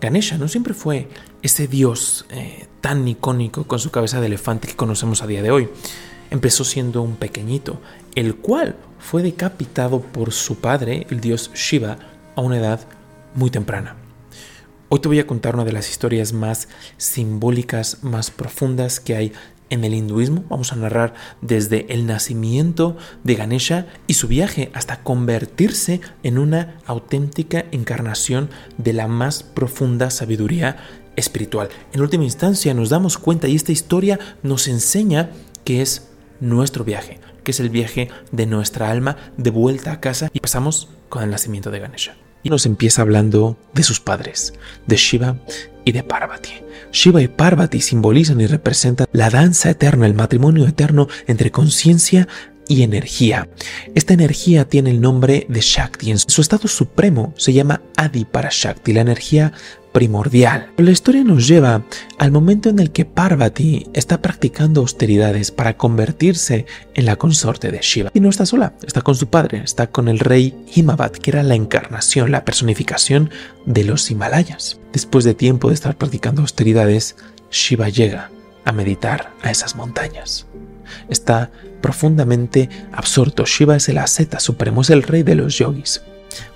Ganesha no siempre fue ese dios eh, tan icónico con su cabeza de elefante que conocemos a día de hoy. Empezó siendo un pequeñito, el cual fue decapitado por su padre, el dios Shiva, a una edad muy temprana. Hoy te voy a contar una de las historias más simbólicas, más profundas que hay en el hinduismo. Vamos a narrar desde el nacimiento de Ganesha y su viaje hasta convertirse en una auténtica encarnación de la más profunda sabiduría espiritual. En última instancia nos damos cuenta y esta historia nos enseña que es nuestro viaje, que es el viaje de nuestra alma de vuelta a casa y pasamos con el nacimiento de Ganesha y nos empieza hablando de sus padres, de Shiva y de Parvati. Shiva y Parvati simbolizan y representan la danza eterna, el matrimonio eterno entre conciencia y energía. Esta energía tiene el nombre de Shakti. En su estado supremo se llama Adi para Shakti, la energía primordial. La historia nos lleva al momento en el que Parvati está practicando austeridades para convertirse en la consorte de Shiva. Y no está sola, está con su padre, está con el rey Himavat, que era la encarnación, la personificación de los Himalayas. Después de tiempo de estar practicando austeridades, Shiva llega a meditar a esas montañas. Está profundamente absorto. Shiva es el asceta supremo, es el rey de los yogis.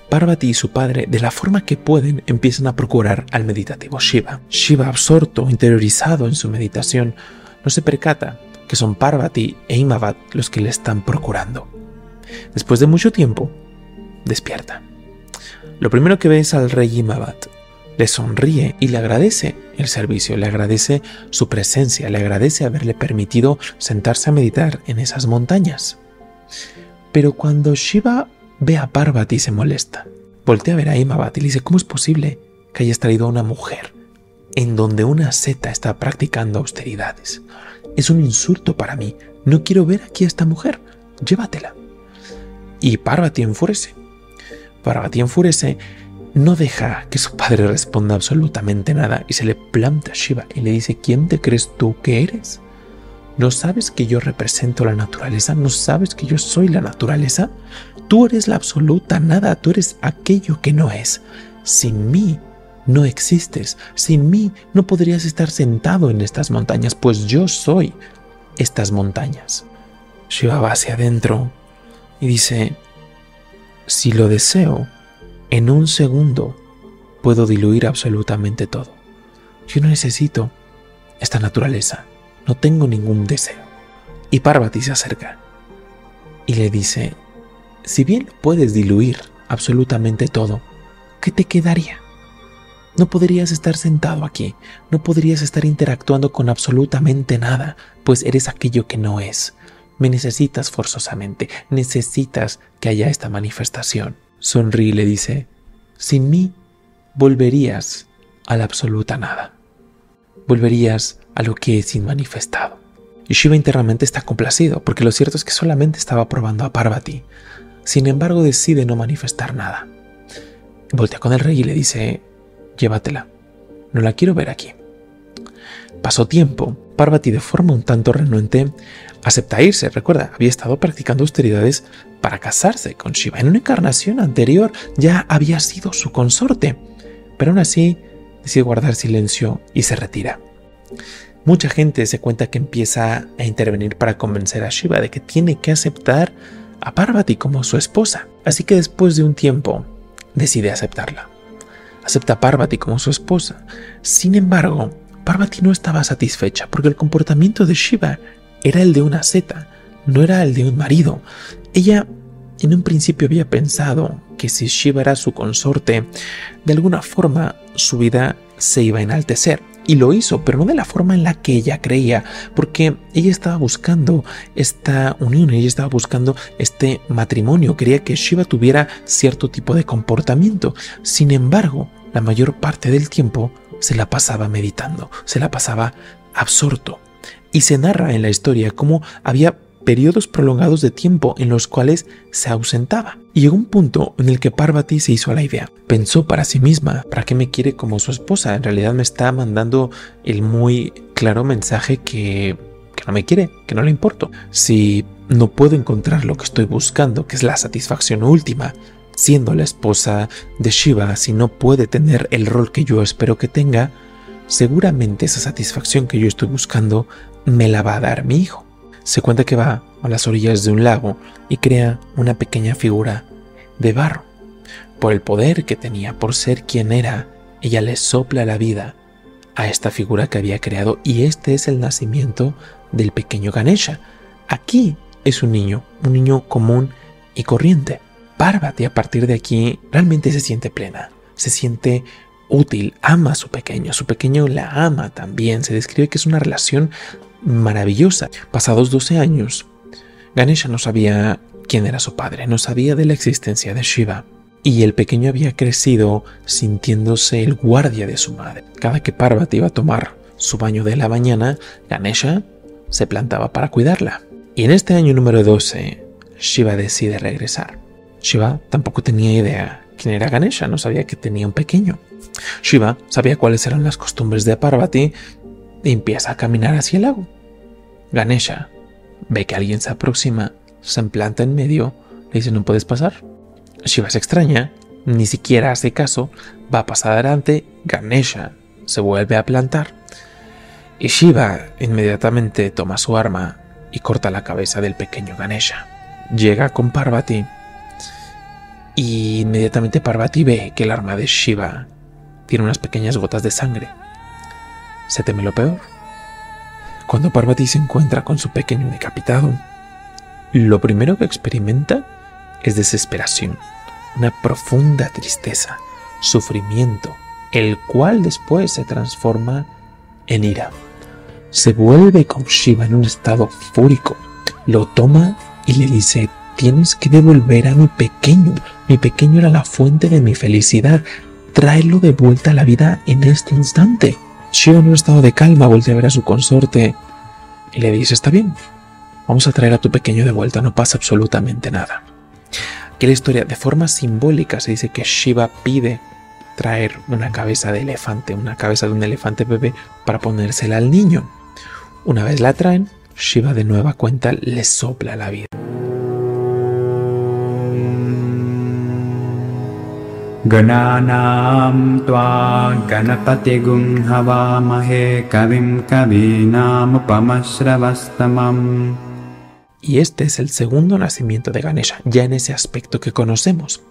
Parvati y su padre, de la forma que pueden, empiezan a procurar al meditativo Shiva. Shiva, absorto, interiorizado en su meditación, no se percata que son Parvati e Imavat los que le están procurando. Después de mucho tiempo, despierta. Lo primero que ve es al rey Imavat. Le sonríe y le agradece el servicio, le agradece su presencia, le agradece haberle permitido sentarse a meditar en esas montañas. Pero cuando Shiva ve a Parvati y se molesta, voltea a ver a Imavat y le dice, ¿cómo es posible que hayas traído a una mujer en donde una seta está practicando austeridades? Es un insulto para mí, no quiero ver aquí a esta mujer, llévatela. Y Parvati enfurece. Parvati enfurece no deja que su padre responda absolutamente nada y se le planta a Shiva y le dice, ¿quién te crees tú que eres? ¿No sabes que yo represento la naturaleza? ¿No sabes que yo soy la naturaleza? Tú eres la absoluta nada, tú eres aquello que no es. Sin mí no existes, sin mí no podrías estar sentado en estas montañas, pues yo soy estas montañas. Shiva va hacia adentro y dice, si lo deseo, en un segundo puedo diluir absolutamente todo. Yo no necesito esta naturaleza, no tengo ningún deseo. Y Parvati se acerca y le dice, si bien puedes diluir absolutamente todo, ¿qué te quedaría? No podrías estar sentado aquí, no podrías estar interactuando con absolutamente nada, pues eres aquello que no es. Me necesitas forzosamente, necesitas que haya esta manifestación sonríe y le dice, sin mí volverías a la absoluta nada, volverías a lo que es inmanifestado. Y Shiva internamente está complacido, porque lo cierto es que solamente estaba probando a Parvati. Sin embargo, decide no manifestar nada. Voltea con el rey y le dice, llévatela, no la quiero ver aquí. Pasó tiempo, Parvati de forma un tanto renuente acepta irse. Recuerda, había estado practicando austeridades para casarse con Shiva. En una encarnación anterior ya había sido su consorte, pero aún así decide guardar silencio y se retira. Mucha gente se cuenta que empieza a intervenir para convencer a Shiva de que tiene que aceptar a Parvati como su esposa. Así que después de un tiempo decide aceptarla. Acepta a Parvati como su esposa. Sin embargo, Parvati no estaba satisfecha porque el comportamiento de Shiva era el de una seta, no era el de un marido. Ella en un principio había pensado que si Shiva era su consorte, de alguna forma su vida se iba a enaltecer. Y lo hizo, pero no de la forma en la que ella creía, porque ella estaba buscando esta unión, ella estaba buscando este matrimonio, quería que Shiva tuviera cierto tipo de comportamiento. Sin embargo, la mayor parte del tiempo se la pasaba meditando, se la pasaba absorto. Y se narra en la historia cómo había periodos prolongados de tiempo en los cuales se ausentaba. Y llegó un punto en el que Parvati se hizo a la idea. Pensó para sí misma, ¿para qué me quiere como su esposa? En realidad me está mandando el muy claro mensaje que, que no me quiere, que no le importo. Si no puedo encontrar lo que estoy buscando, que es la satisfacción última, siendo la esposa de Shiva, si no puede tener el rol que yo espero que tenga, seguramente esa satisfacción que yo estoy buscando me la va a dar mi hijo. Se cuenta que va a las orillas de un lago y crea una pequeña figura de barro. Por el poder que tenía, por ser quien era, ella le sopla la vida a esta figura que había creado y este es el nacimiento del pequeño Ganesha. Aquí es un niño, un niño común y corriente. Parvati a partir de aquí realmente se siente plena, se siente útil, ama a su pequeño, su pequeño la ama también, se describe que es una relación maravillosa. Pasados 12 años, Ganesha no sabía quién era su padre, no sabía de la existencia de Shiva. Y el pequeño había crecido sintiéndose el guardia de su madre. Cada que Parvati iba a tomar su baño de la mañana, Ganesha se plantaba para cuidarla. Y en este año número 12, Shiva decide regresar. Shiva tampoco tenía idea quién era Ganesha, no sabía que tenía un pequeño. Shiva sabía cuáles eran las costumbres de Parvati y empieza a caminar hacia el lago. Ganesha ve que alguien se aproxima, se implanta en medio, le dice no puedes pasar. Shiva se extraña, ni siquiera hace caso, va a pasar adelante, Ganesha se vuelve a plantar y Shiva inmediatamente toma su arma y corta la cabeza del pequeño Ganesha. Llega con Parvati y inmediatamente Parvati ve que el arma de Shiva tiene unas pequeñas gotas de sangre. Se teme lo peor. Cuando Parvati se encuentra con su pequeño decapitado, lo primero que experimenta es desesperación, una profunda tristeza, sufrimiento, el cual después se transforma en ira. Se vuelve con Shiva en un estado fúrico, lo toma y le dice, tienes que devolver a mi pequeño, mi pequeño era la fuente de mi felicidad, tráelo de vuelta a la vida en este instante. Shiva en un estado de calma vuelve a ver a su consorte y le dice, está bien, vamos a traer a tu pequeño de vuelta, no pasa absolutamente nada. Aquí la historia, de forma simbólica, se dice que Shiva pide traer una cabeza de elefante, una cabeza de un elefante bebé para ponérsela al niño. Una vez la traen, Shiva de nueva cuenta le sopla la vida. Y este es el segundo nacimiento de Ganesha, ya en ese aspecto que conocemos.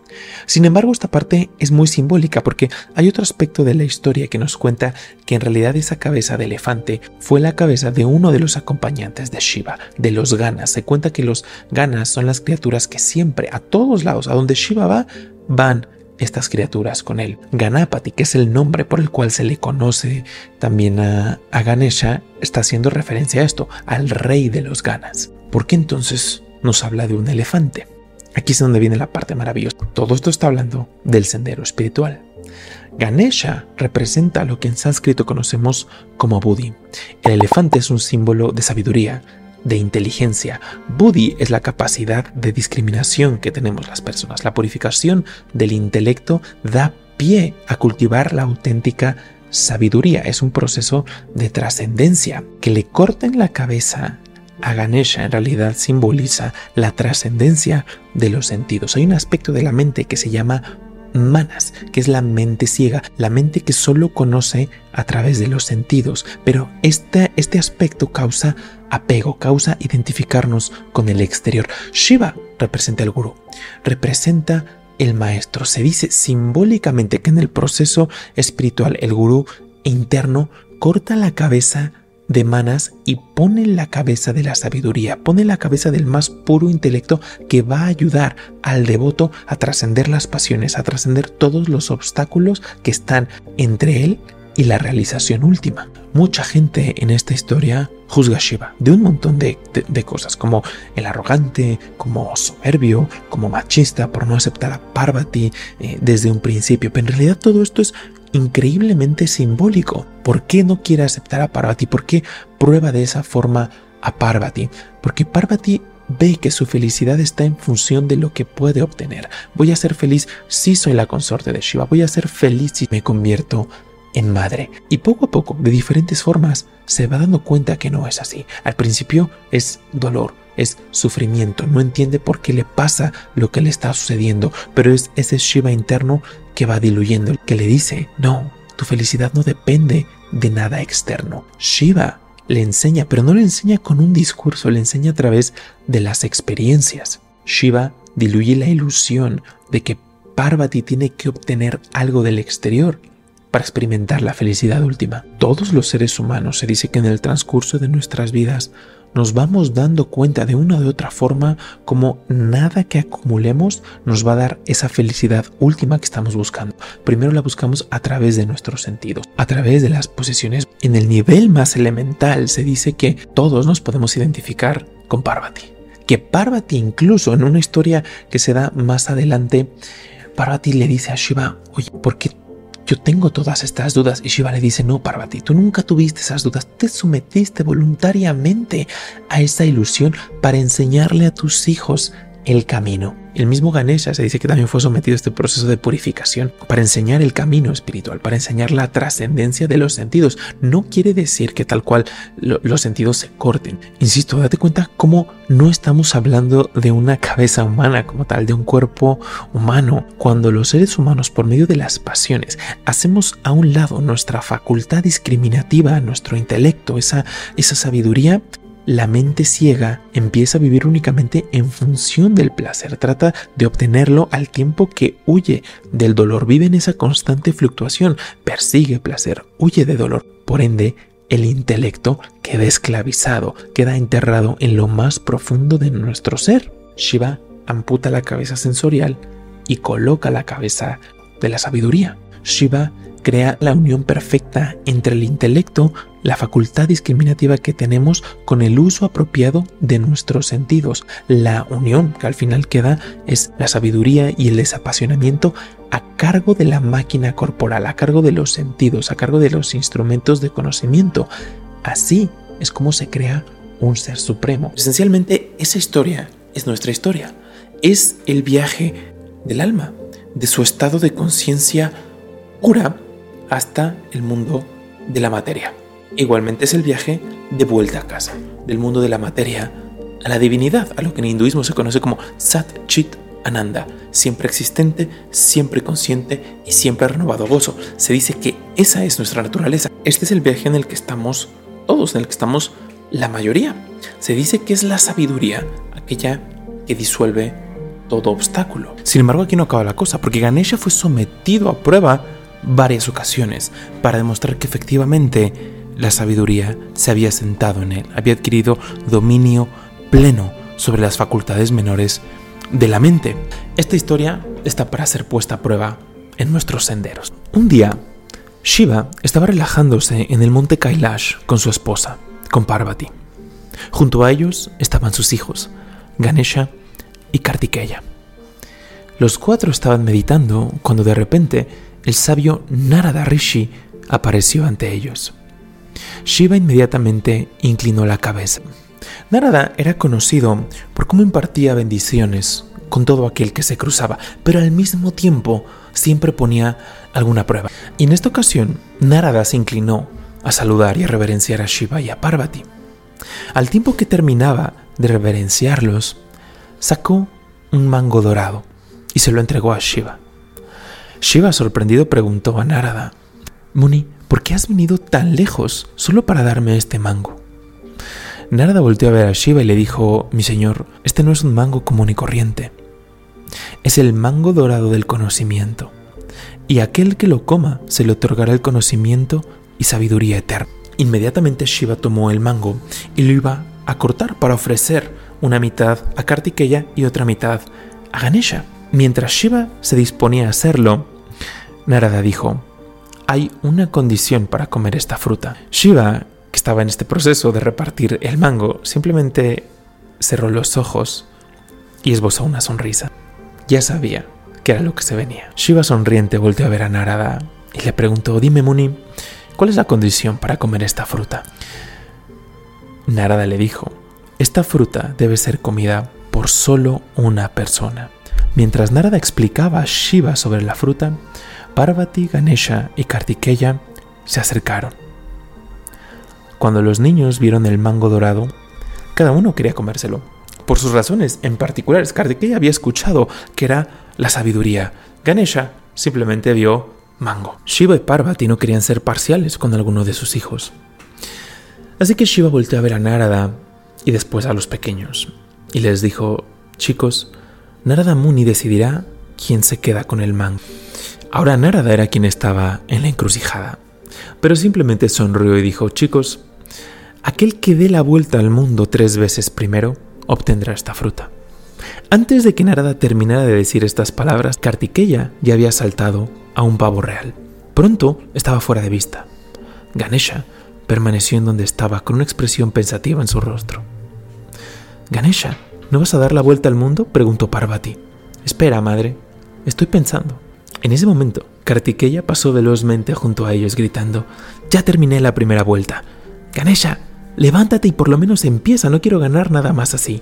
Sin embargo, esta parte es muy simbólica porque hay otro aspecto de la historia que nos cuenta que en realidad esa cabeza de elefante fue la cabeza de uno de los acompañantes de Shiva, de los Ganas. Se cuenta que los Ganas son las criaturas que siempre, a todos lados, a donde Shiva va, van estas criaturas con él. Ganapati, que es el nombre por el cual se le conoce también a, Ganesha, está haciendo referencia a esto, al rey de los Ganas. ¿por qué entonces nos habla de un elefante? Aquí es donde viene la parte maravillosa. Todo esto está hablando del sendero espiritual. Ganesha representa lo que en sánscrito conocemos como Buddhi. El elefante es un símbolo de sabiduría, de inteligencia. Buddhi es la capacidad de discriminación que tenemos las personas. La purificación del intelecto da pie a cultivar la auténtica sabiduría. Es un proceso de trascendencia. Que le corten la cabeza a Ganesha en realidad simboliza la trascendencia de los sentidos. Hay un aspecto de la mente que se llama manas, que es la mente ciega, la mente que solo conoce a través de los sentidos. Pero este, este aspecto causa apego, causa identificarnos con el exterior. Shiva representa el gurú, representa el maestro. Se dice simbólicamente que en el proceso espiritual el gurú interno corta la cabeza de manas y pone la cabeza de la sabiduría, pone la cabeza del más puro intelecto que va a ayudar al devoto a trascender las pasiones, a trascender todos los obstáculos que están entre él y la realización última. Mucha gente en esta historia juzga a Shiva de un montón de, cosas, como el arrogante, como soberbio, como machista por no aceptar a Parvati eh, desde un principio. Pero en realidad todo esto es increíblemente simbólico. ¿Por qué no quiere aceptar a Parvati? ¿Por qué prueba de esa forma a Parvati? Porque Parvati ve que su felicidad está en función de lo que puede obtener. Voy a ser feliz si soy la consorte de Shiva. Voy a ser feliz si me convierto en madre. Y poco a poco, de diferentes formas, se va dando cuenta que no es así. Al principio es dolor, es sufrimiento, no entiende por qué le pasa lo que le está sucediendo, pero es ese Shiva interno que va diluyendo, que le dice, no, tu felicidad no depende de nada externo. Shiva le enseña, pero no le enseña con un discurso, le enseña a través de las experiencias. Shiva diluye la ilusión de que Parvati tiene que obtener algo del exterior para experimentar la felicidad última. Todos los seres humanos se dice que en el transcurso de nuestras vidas nos vamos dando cuenta de una u otra forma como nada que acumulemos nos va a dar esa felicidad última que estamos buscando. Primero la buscamos a través de nuestros sentidos, a través de las posesiones. En el nivel más elemental se dice que todos nos podemos identificar con Parvati. Que Parvati incluso en una historia que se da más adelante, Parvati le dice a Shiva, oye, ¿por qué yo tengo todas estas dudas. Y Shiva le dice, no, Parvati, tú nunca tuviste esas dudas, te sometiste voluntariamente a esa ilusión para enseñarle a tus hijos el camino. El mismo Ganesha se dice que también fue sometido a este proceso de purificación para enseñar el camino espiritual, para enseñar la trascendencia de los sentidos. No quiere decir que tal cual los sentidos se corten. Insisto, date cuenta cómo no estamos hablando de una cabeza humana como tal, de un cuerpo humano. Cuando los seres humanos, por medio de las pasiones, hacemos a un lado nuestra facultad discriminativa, nuestro intelecto, esa, esa sabiduría, la mente ciega empieza a vivir únicamente en función del placer, trata de obtenerlo al tiempo que huye del dolor, vive en esa constante fluctuación, persigue placer, huye de dolor. Por ende, el intelecto queda esclavizado, queda enterrado en lo más profundo de nuestro ser. Shiva amputa la cabeza sensorial y coloca la cabeza de la sabiduría. Shiva crea la unión perfecta entre el intelecto, la facultad discriminativa que tenemos con el uso apropiado de nuestros sentidos. La unión que al final queda es la sabiduría y el desapasionamiento a cargo de la máquina corporal, a cargo de los sentidos, a cargo de los instrumentos de conocimiento. Así es como se crea un ser supremo. Esencialmente, esa historia es nuestra historia. Es el viaje del alma, de su estado de conciencia pura hasta el mundo de la materia. Igualmente es el viaje de vuelta a casa, del mundo de la materia a la divinidad, a lo que en hinduismo se conoce como Sat Chit Ananda, siempre existente, siempre consciente y siempre renovado gozo. Se dice que esa es nuestra naturaleza. Este es el viaje en el que estamos todos, en el que estamos la mayoría. Se dice que es la sabiduría aquella que disuelve todo obstáculo. Sin embargo, aquí no acaba la cosa, porque Ganesha fue sometido a prueba varias ocasiones para demostrar que efectivamente la sabiduría se había sentado en él, había adquirido dominio pleno sobre las facultades menores de la mente. Esta historia está para ser puesta a prueba en nuestros senderos. Un día, Shiva estaba relajándose en el monte Kailash con su esposa, con Parvati. Junto a ellos estaban sus hijos, Ganesha y Kartikeya. Los cuatro estaban meditando cuando de repente el sabio Narada Rishi apareció ante ellos. Shiva inmediatamente inclinó la cabeza. Narada era conocido por cómo impartía bendiciones con todo aquel que se cruzaba, pero al mismo tiempo siempre ponía alguna prueba. Y en esta ocasión, Narada se inclinó a saludar y a reverenciar a Shiva y a Parvati. Al tiempo que terminaba de reverenciarlos, sacó un mango dorado y se lo entregó a Shiva. Shiva, sorprendido, preguntó a Narada, Muni, ¿por qué has venido tan lejos solo para darme este mango? Narada volteó a ver a Shiva y le dijo, mi señor, este no es un mango común y corriente. Es el mango dorado del conocimiento. Y aquel que lo coma se le otorgará el conocimiento y sabiduría eterna. Inmediatamente Shiva tomó el mango y lo iba a cortar para ofrecer una mitad a Kartikeya y otra mitad a Ganesha. Mientras Shiva se disponía a hacerlo, Narada dijo, hay una condición para comer esta fruta. Shiva, que estaba en este proceso de repartir el mango, simplemente cerró los ojos y esbozó una sonrisa. Ya sabía que era lo que se venía. Shiva sonriente volteó a ver a Narada y le preguntó, dime Muni, ¿cuál es la condición para comer esta fruta? Narada le dijo, esta fruta debe ser comida por solo una persona. Mientras Narada explicaba a Shiva sobre la fruta, Parvati, Ganesha y Kartikeya se acercaron. Cuando los niños vieron el mango dorado, cada uno quería comérselo. por sus razones en particular. Kartikeya había escuchado que era la sabiduría. Ganesha simplemente vio mango. Shiva y Parvati no querían ser parciales con alguno de sus hijos. Así que Shiva volteó a ver a Narada y después a los pequeños y les dijo, chicos, Narada Muni decidirá quién se queda con el mango. Ahora Narada era quien estaba en la encrucijada, pero simplemente sonrió y dijo, chicos, aquel que dé la vuelta al mundo tres veces primero obtendrá esta fruta. Antes de que Narada terminara de decir estas palabras, Kartikeya ya había saltado a un pavo real. Pronto estaba fuera de vista. Ganesha permaneció en donde estaba con una expresión pensativa en su rostro. Ganesha, ¿no vas a dar la vuelta al mundo? preguntó Parvati. Espera, madre, estoy pensando. En ese momento, Kartikeya pasó velozmente junto a ellos gritando, Ya terminé la primera vuelta. Ganesha, levántate y por lo menos empieza, no quiero ganar nada más así.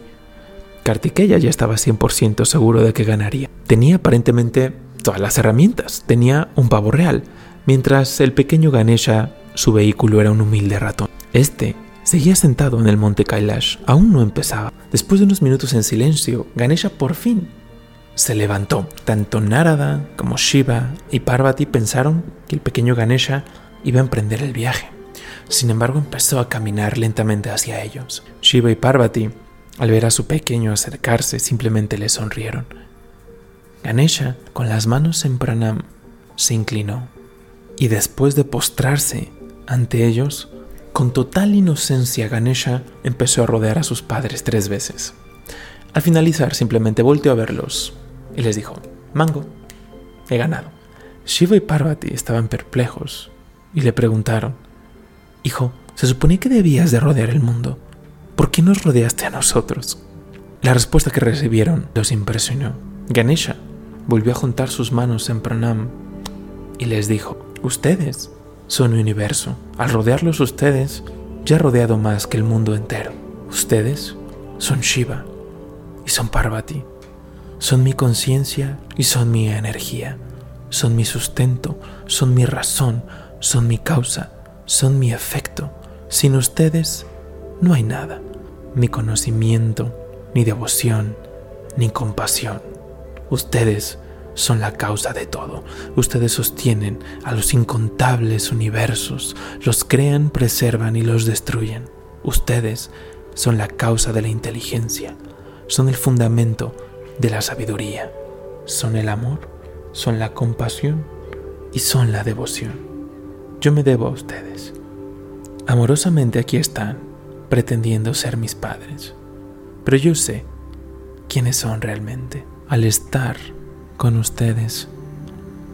Kartikeya ya estaba 100% seguro de que ganaría. Tenía aparentemente todas las herramientas, tenía un pavo real, mientras el pequeño Ganesha, su vehículo era un humilde ratón. Este seguía sentado en el monte Kailash, aún no empezaba. Después de unos minutos en silencio, Ganesha por fin se levantó. Tanto Narada como Shiva y Parvati pensaron que el pequeño Ganesha iba a emprender el viaje. Sin embargo, empezó a caminar lentamente hacia ellos. Shiva y Parvati al ver a su pequeño acercarse, simplemente le sonrieron. Ganesha, con las manos en pranam, se inclinó y después de postrarse ante ellos, con total inocencia Ganesha empezó a rodear a sus padres tres veces. Al finalizar, simplemente volteó a verlos y les dijo, Mango, he ganado. Shiva y Parvati estaban perplejos y le preguntaron, Hijo, se suponía que debías de rodear el mundo. ¿por qué nos rodeaste a nosotros? La respuesta que recibieron los impresionó. Ganesha volvió a juntar sus manos en pranam y les dijo, ustedes son mi universo. Al rodearlos ustedes, ya he rodeado más que el mundo entero. Ustedes son Shiva y son Parvati. Son mi conciencia y son mi energía. Son mi sustento, son mi razón, son mi causa, son mi efecto. Sin ustedes, no hay nada ni conocimiento, ni devoción, ni compasión. Ustedes son la causa de todo. Ustedes sostienen a los incontables universos, los crean, preservan y los destruyen. Ustedes son la causa de la inteligencia, son el fundamento de la sabiduría, son el amor, son la compasión y son la devoción. Yo me debo a ustedes. Amorosamente aquí están pretendiendo ser mis padres. Pero yo sé quiénes son realmente. Al estar con ustedes,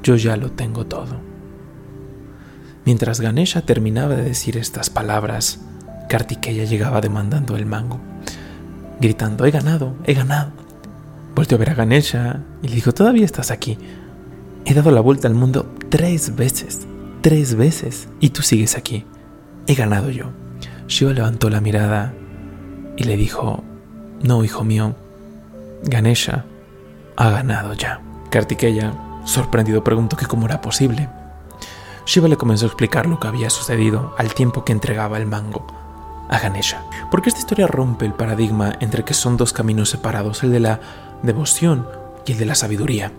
yo ya lo tengo todo. Mientras Ganesha terminaba de decir estas palabras, Kartikeya llegaba demandando el mango, gritando, he ganado, he ganado. Volteó a ver a Ganesha y le dijo, todavía estás aquí. He dado la vuelta al mundo tres veces, tres veces, y tú sigues aquí. He ganado yo. Shiva levantó la mirada y le dijo, no, hijo mío, Ganesha ha ganado ya. Kartikeya, sorprendido, preguntó que cómo era posible. Shiva le comenzó a explicar lo que había sucedido al tiempo que entregaba el mango a Ganesha. Porque esta historia rompe el paradigma entre que son dos caminos separados, el de la devoción y el de la sabiduría.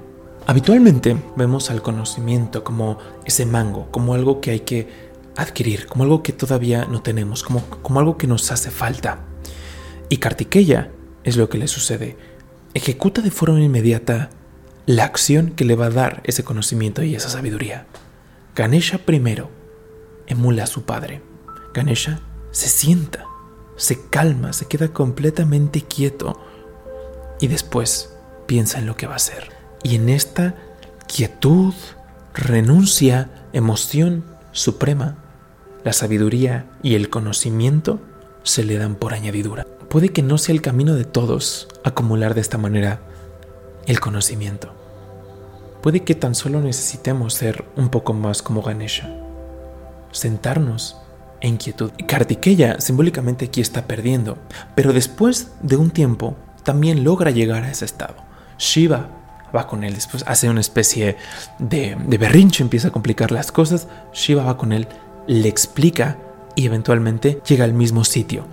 Habitualmente vemos al conocimiento como ese mango, como algo que hay que adquirir, como algo que todavía no tenemos, como, como algo que nos hace falta. Y Kartikeya es lo que le sucede. Ejecuta de forma inmediata la acción que le va a dar ese conocimiento y esa sabiduría. Ganesha primero emula a su padre. Ganesha se sienta, se calma, se queda completamente quieto y después piensa en lo que va a hacer. Y en esta quietud, renuncia, emoción suprema, la sabiduría y el conocimiento se le dan por añadidura. Puede que no sea el camino de todos acumular de esta manera el conocimiento. Puede que tan solo necesitemos ser un poco más como Ganesha, sentarnos en quietud. Kartikeya simbólicamente aquí está perdiendo, pero después de un tiempo también logra llegar a ese estado. Shiva va con él, después hace una especie de, de empieza a complicar las cosas, Shiva va con él le explica y eventualmente llega al mismo sitio.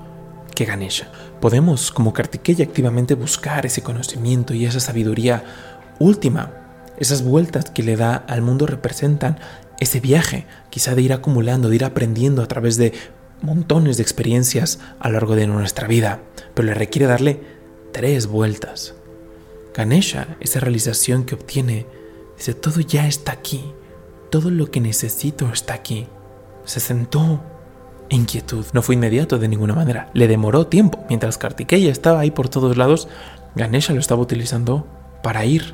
que Ganesha. Podemos, como Kartikeya, activamente buscar ese conocimiento y esa sabiduría última. Esas vueltas que le da al mundo representan ese viaje, quizá de ir acumulando, de ir aprendiendo a través de montones de experiencias a lo largo de nuestra vida, pero le requiere darle tres vueltas. Ganesha, esa realización que obtiene, dice, todo ya está aquí, todo lo que necesito está aquí. Se sentó en quietud. No fue inmediato de ninguna manera, le demoró tiempo. Mientras Kartikeya estaba ahí por todos lados, Ganesha lo estaba utilizando para ir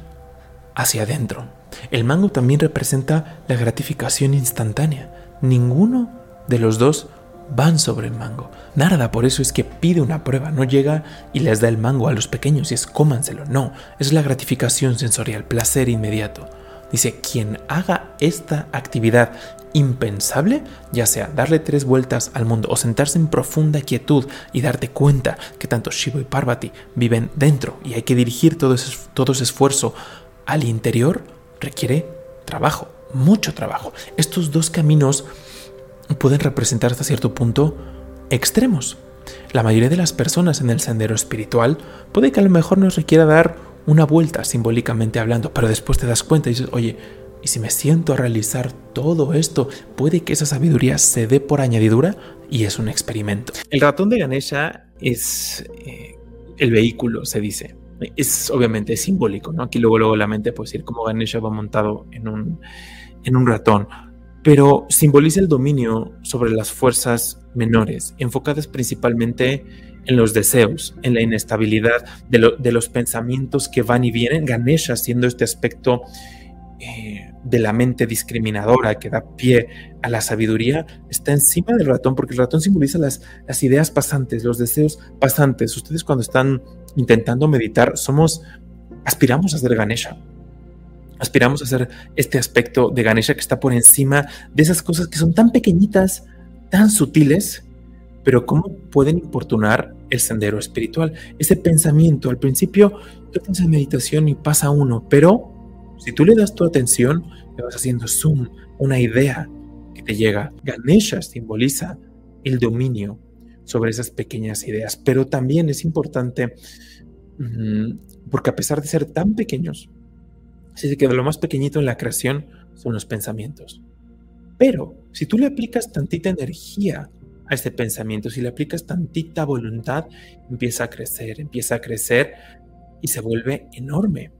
hacia adentro. El mango también representa la gratificación instantánea. Ninguno de los dos van sobre el mango. Narada por eso es que pide una prueba, no llega y les da el mango a los pequeños y es cómanselo, no, es la gratificación sensorial, placer inmediato. Dice, quien haga esta actividad impensable, ya sea darle tres vueltas al mundo o sentarse en profunda quietud y darte cuenta que tanto Shiva y Parvati viven dentro y hay que dirigir todo ese, esfuerzo al interior, requiere trabajo, mucho trabajo. Estos dos caminos pueden representar hasta cierto punto extremos. La mayoría de las personas en el sendero espiritual puede que a lo mejor nos requiera dar una vuelta simbólicamente hablando, pero después te das cuenta y dices, oye, y si me siento a realizar todo esto, puede que esa sabiduría se dé por añadidura y es un experimento. El ratón de Ganesha es eh, el vehículo, se dice. Es obviamente simbólico, ¿no? Aquí luego, luego la mente puede decir cómo Ganesha va montado en un, en un ratón pero simboliza el dominio sobre las fuerzas menores, enfocadas principalmente en los deseos, en la inestabilidad de, los pensamientos que van y vienen. Ganesha, siendo este aspecto eh, de la mente discriminadora que da pie a la sabiduría, está encima del ratón, porque el ratón simboliza las, las ideas pasantes, los deseos pasantes. Ustedes cuando están intentando meditar, somos, aspiramos a ser Ganesha aspiramos a ser este aspecto de Ganesha que está por encima de esas cosas que son tan pequeñitas, tan sutiles, pero cómo pueden importunar el sendero espiritual. Ese pensamiento, al principio tú tienes en meditación y pasa uno, pero si tú le das tu atención, le vas haciendo zoom, una idea que te llega. Ganesha simboliza el dominio sobre esas pequeñas ideas, pero también es importante mm, porque a pesar de ser tan pequeños, Así que lo más pequeñito en la creación son los pensamientos. Pero si tú le aplicas tantita energía a este pensamiento, si le aplicas tantita voluntad, empieza a crecer, empieza a crecer y se vuelve enorme.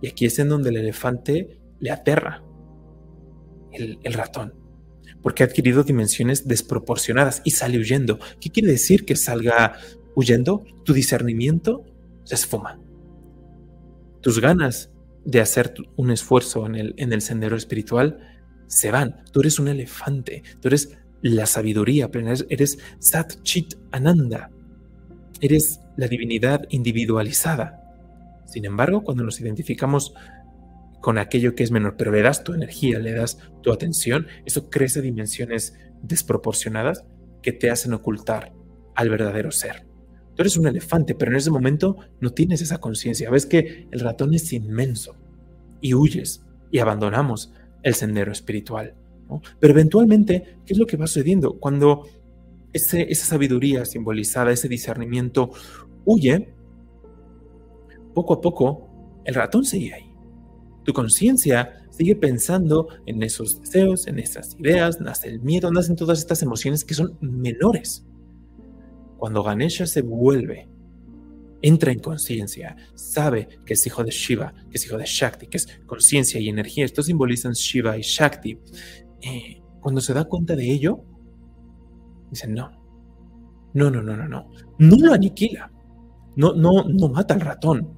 Y aquí es en donde el elefante le aterra el, el ratón, porque ha adquirido dimensiones desproporcionadas y sale huyendo. ¿Qué quiere decir que salga huyendo? Tu discernimiento se esfuma. Tus ganas de hacer un esfuerzo en el, en el sendero espiritual, se van. Tú eres un elefante, tú eres la sabiduría plena, eres Sat Chit Ananda, eres la divinidad individualizada. Sin embargo, cuando nos identificamos con aquello que es menor, pero le das tu energía, le das tu atención, eso crece dimensiones desproporcionadas que te hacen ocultar al verdadero ser. Tú eres un elefante, pero en ese momento no tienes esa conciencia. Ves que el ratón es inmenso y huyes y abandonamos el sendero espiritual. Pero eventualmente, ¿qué es lo que va sucediendo? Cuando esa sabiduría simbolizada, ese discernimiento huye, poco a poco el ratón sigue ahí. Tu conciencia sigue pensando en esos deseos, en esas ideas, nace el miedo, nacen todas estas emociones que son menores cuando Ganesha se vuelve, entra en conciencia, sabe que es hijo de Shiva, que es hijo de Shakti, que es conciencia y energía, esto simbolizan Shiva y Shakti. Eh, cuando se da cuenta de ello, dice, no, no, no, no, no, no, no lo aniquila, no, no, no mata al ratón,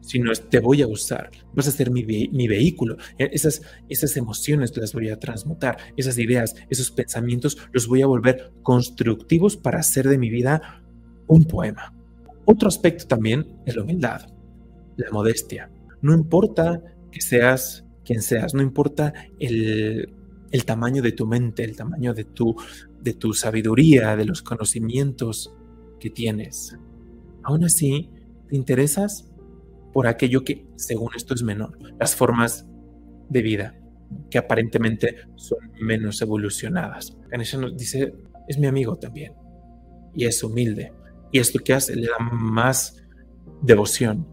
sino es te voy a usar, vas a ser mi, vehículo. E, esas, esas emociones las voy a transmutar, esas ideas, esos pensamientos los voy a volver constructivos para hacer de mi vida un poema. Otro aspecto también es la humildad, la modestia. No importa que seas quien seas, no importa el, el tamaño de tu mente, el tamaño de tu, de tu sabiduría, de los conocimientos que tienes. Aún así, te interesas por aquello que, según esto, es menor, las formas de vida que aparentemente son menos evolucionadas. Ganesha nos dice, es mi amigo también. y es humilde. Y esto que hace le da más devoción,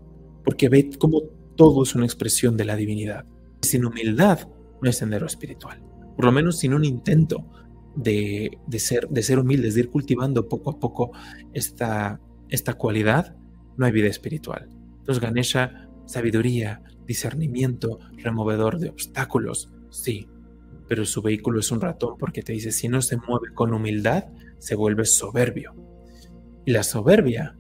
porque ve como todo es una expresión de la divinidad. Sin humildad no es sendero espiritual, por lo menos sin un intento de, ser, de ser humildes, de ir cultivando poco a poco esta, esta cualidad, no hay vida espiritual. Entonces Ganesha, sabiduría, discernimiento, removedor de obstáculos, sí, pero su vehículo es un ratón porque te dice, si no se mueve con humildad, se vuelve soberbio. Y la soberbia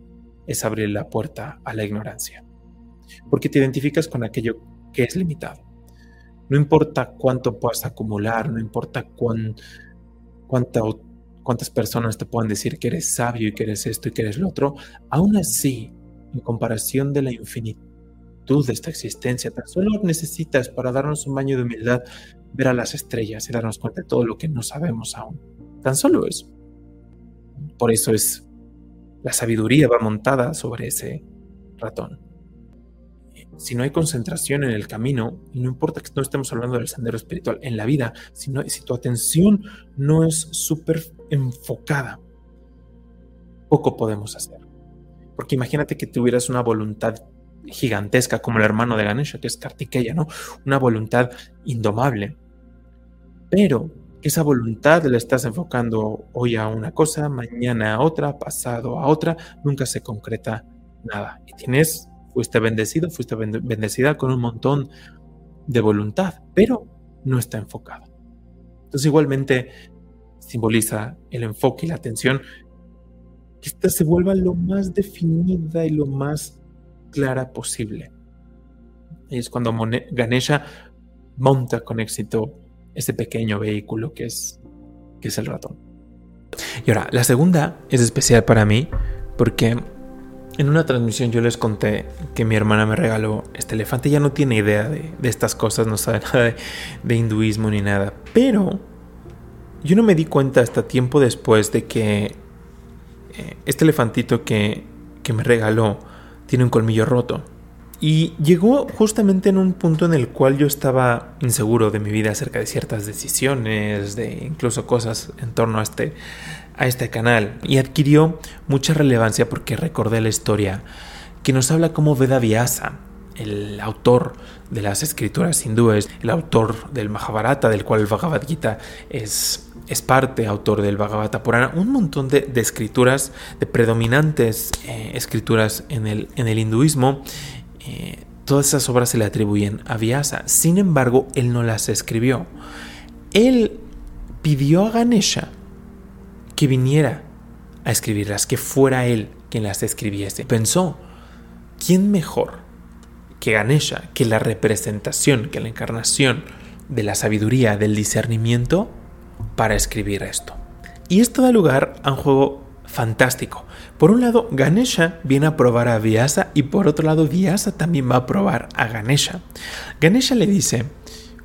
es abrir la puerta a la ignorancia, porque te identificas con aquello que es limitado. No importa cuánto puedas acumular, no importa cuán, cuántas personas te puedan decir que eres sabio y que eres esto y que eres lo otro, aún así, en comparación de la infinitud de esta existencia, tan solo necesitas para darnos un baño de humildad ver a las estrellas y darnos cuenta de todo lo que no sabemos aún. Tan solo eso. Por eso es la sabiduría va montada sobre ese ratón. Si no hay concentración en el camino, y no importa que no estemos hablando del sendero espiritual, en la vida, si, si tu atención no es súper enfocada, poco podemos hacer. Porque imagínate que tuvieras una voluntad gigantesca como el hermano de Ganesha, que es Kartikeya, ¿no? Una voluntad indomable. Pero esa voluntad la estás enfocando hoy a una cosa, mañana a otra, pasado a otra, nunca se concreta nada. Y tienes, fuiste bendecido, fuiste bendecida con un montón de voluntad, pero no está enfocado. Entonces igualmente simboliza el enfoque y la atención, que esta se vuelva lo más definida y lo más clara posible. Y es cuando Ganesha monta con éxito ese pequeño vehículo que es, que es el ratón. Y ahora, la segunda es especial para mí porque en una transmisión yo les conté que mi hermana me regaló este elefante. Ya no tiene idea de, estas cosas, no sabe nada de, hinduismo ni nada. Pero yo no me di cuenta hasta tiempo después de que eh, este elefantito que, que me regaló tiene un colmillo roto. Y llegó justamente en un punto en el cual yo estaba inseguro de mi vida acerca de ciertas decisiones, de incluso cosas en torno a este, a este canal. Y adquirió mucha relevancia porque recordé la historia que nos habla como Veda Vyasa, el autor de las escrituras hindúes, el autor del Mahabharata, del cual el Bhagavad Gita es, es parte, autor del Bhagavata Purana, un montón de, escrituras, de predominantes eh, escrituras en el, en el hinduismo eh, todas esas obras se le atribuyen a Vyasa. Sin embargo, él no las escribió. Él pidió a Ganesha que viniera a escribirlas, que fuera él quien las escribiese. Pensó, ¿quién mejor que Ganesha, que la representación, que la encarnación de la sabiduría, del discernimiento, para escribir esto? Y esto da lugar a un juego fantástico. Por un lado, Ganesha viene a probar a Vyasa y por otro lado, Vyasa también va a probar a Ganesha. Ganesha le dice,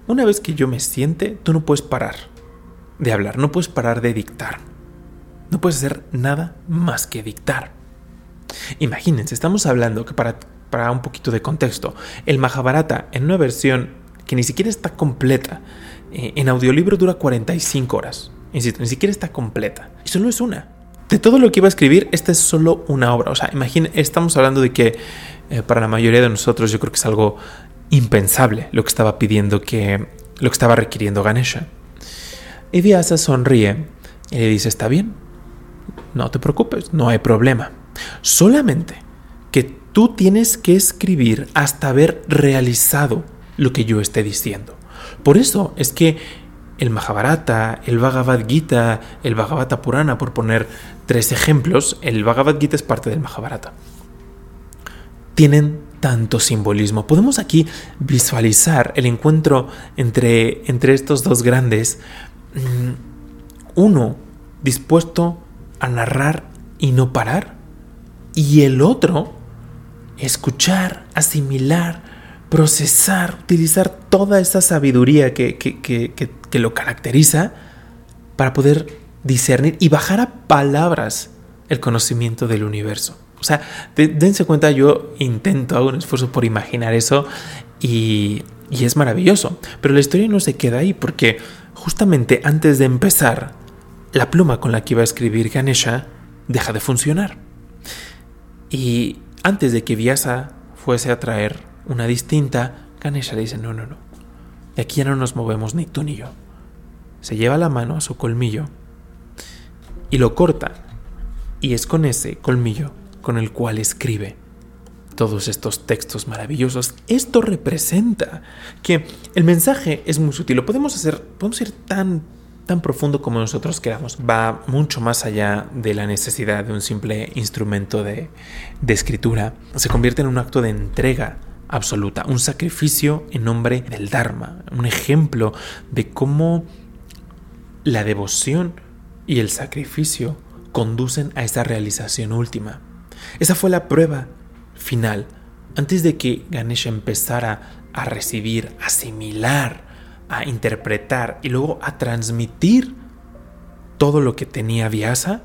una vez que yo me siente, tú no puedes parar de hablar, no puedes parar de dictar. No puedes hacer nada más que dictar. Imagínense, estamos hablando que para, para un poquito de contexto, el Mahabharata en una versión que ni siquiera está completa, eh, en audiolibro dura 45 horas. Insisto, ni siquiera está completa. Y solo es una de todo lo que iba a escribir, esta es solo una obra. O sea, imagínense, estamos hablando de que eh, para la mayoría de nosotros yo creo que es algo impensable lo que estaba pidiendo que, lo que estaba requiriendo Ganesha. Y Vyasa sonríe y le dice, está bien, no te preocupes, no hay problema. Solamente que tú tienes que escribir hasta haber realizado lo que yo esté diciendo. Por eso es que el Mahabharata, el Bhagavad Gita, el Bhagavata Purana, por poner tres ejemplos, el Bhagavad Gita es parte del Mahabharata. Tienen tanto simbolismo. Podemos aquí visualizar el encuentro entre, entre estos dos grandes. Mm, uno dispuesto a narrar y no parar. Y el otro escuchar, asimilar, procesar, utilizar toda esa sabiduría que, que, lo caracteriza para poder discernir y bajar a palabras el conocimiento del universo. O sea, dense cuenta, yo intento, hago un esfuerzo por imaginar eso y, y es maravilloso. Pero la historia no se queda ahí porque justamente antes de empezar, la pluma con la que iba a escribir Ganesha deja de funcionar. Y antes de que Vyasa fuese a traer una distinta, Ganesha le dice, no, no, no, de aquí ya no nos movemos ni tú ni yo. Se lleva la mano a su colmillo y lo corta. Y es con ese colmillo con el cual escribe todos estos textos maravillosos. Esto representa que el mensaje es muy sutil. Lo podemos hacer, podemos ir tan tan profundo como nosotros queramos. Va mucho más allá de la necesidad de un simple instrumento de, de escritura. Se convierte en un acto de entrega absoluta, un sacrificio en nombre del Dharma, un ejemplo de cómo la devoción y el sacrificio conducen a esa realización última. Esa fue la prueba final. Antes de que Ganesha empezara a recibir, asimilar a interpretar y luego a transmitir todo lo que tenía Vyasa,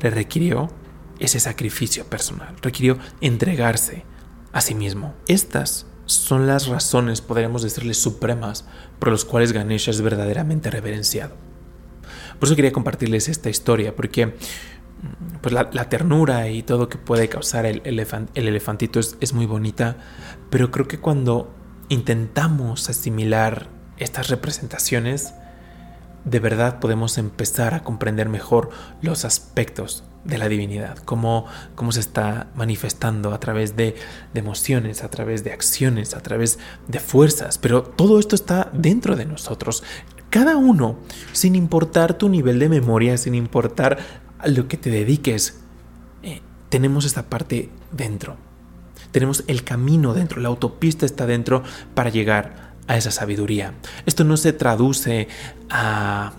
le requirió ese sacrificio personal, requirió entregarse a sí mismo. Estas son las razones, podríamos decirles, supremas por las cuales Ganesha es verdaderamente reverenciado. Por eso quería compartirles esta historia, porque mm, pues la, ternura y todo que puede causar el, el elefantito es, es muy bonita, pero creo que cuando intentamos asimilar estas representaciones, de verdad podemos empezar a comprender mejor los aspectos de la divinidad, cómo, cómo se está manifestando a través de, de, emociones, a través de acciones, a través de fuerzas, pero todo esto está dentro de nosotros. Cada uno, sin importar tu nivel de memoria, sin importar a lo que te dediques, eh, tenemos esta parte dentro. Tenemos el camino dentro, la autopista está dentro para llegar a esa sabiduría. Esto no se traduce a,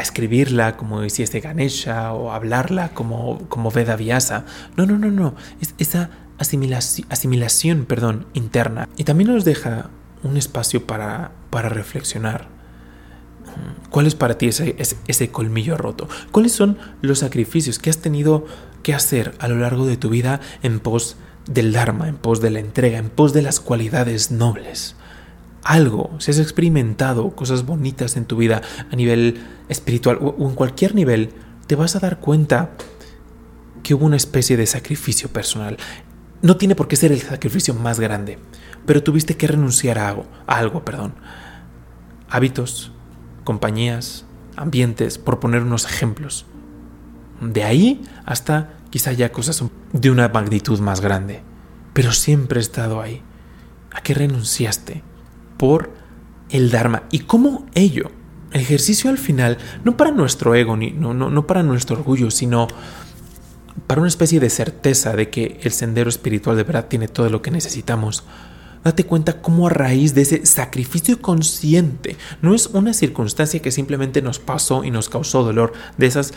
escribirla como hiciese Ganesha o hablarla como, como Veda Vyasa. No, no, no, no. Es esa asimilación, asimilación perdón, interna. Y también nos deja un espacio para, para reflexionar. ¿Cuál es para ti ese, ese, colmillo roto? ¿Cuáles son los sacrificios que has tenido que hacer a lo largo de tu vida en pos del Dharma, en pos de la entrega, en pos de las cualidades nobles? Algo, si has experimentado cosas bonitas en tu vida a nivel espiritual o, en cualquier nivel, te vas a dar cuenta que hubo una especie de sacrificio personal. No tiene por qué ser el sacrificio más grande, pero tuviste que renunciar a algo, a algo, perdón. Hábitos, compañías, ambientes, por poner unos ejemplos. De ahí hasta quizá ya cosas de una magnitud más grande. Pero siempre he estado ahí. ¿A qué renunciaste? Por el Dharma. Y cómo ello, el ejercicio al final, no para nuestro ego, ni, no, no, no para nuestro orgullo, sino para una especie de certeza de que el sendero espiritual de verdad tiene todo lo que necesitamos. Date cuenta cómo a raíz de ese sacrificio consciente, no es una circunstancia que simplemente nos pasó y nos causó dolor, de esas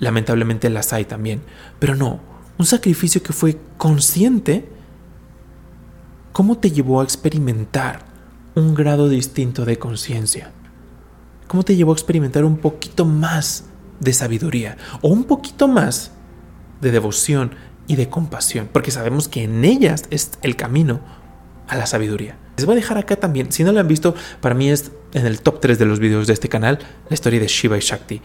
lamentablemente las hay también, pero no, un sacrificio que fue consciente, ¿cómo te llevó a experimentar un grado distinto de conciencia? ¿Cómo te llevó a experimentar un poquito más de sabiduría o un poquito más de devoción y de compasión? Porque sabemos que en ellas es el camino a la sabiduría. Les voy a dejar acá también, si no lo han visto, para mí es en el top 3 de los videos de este canal, la historia de Shiva y Shakti.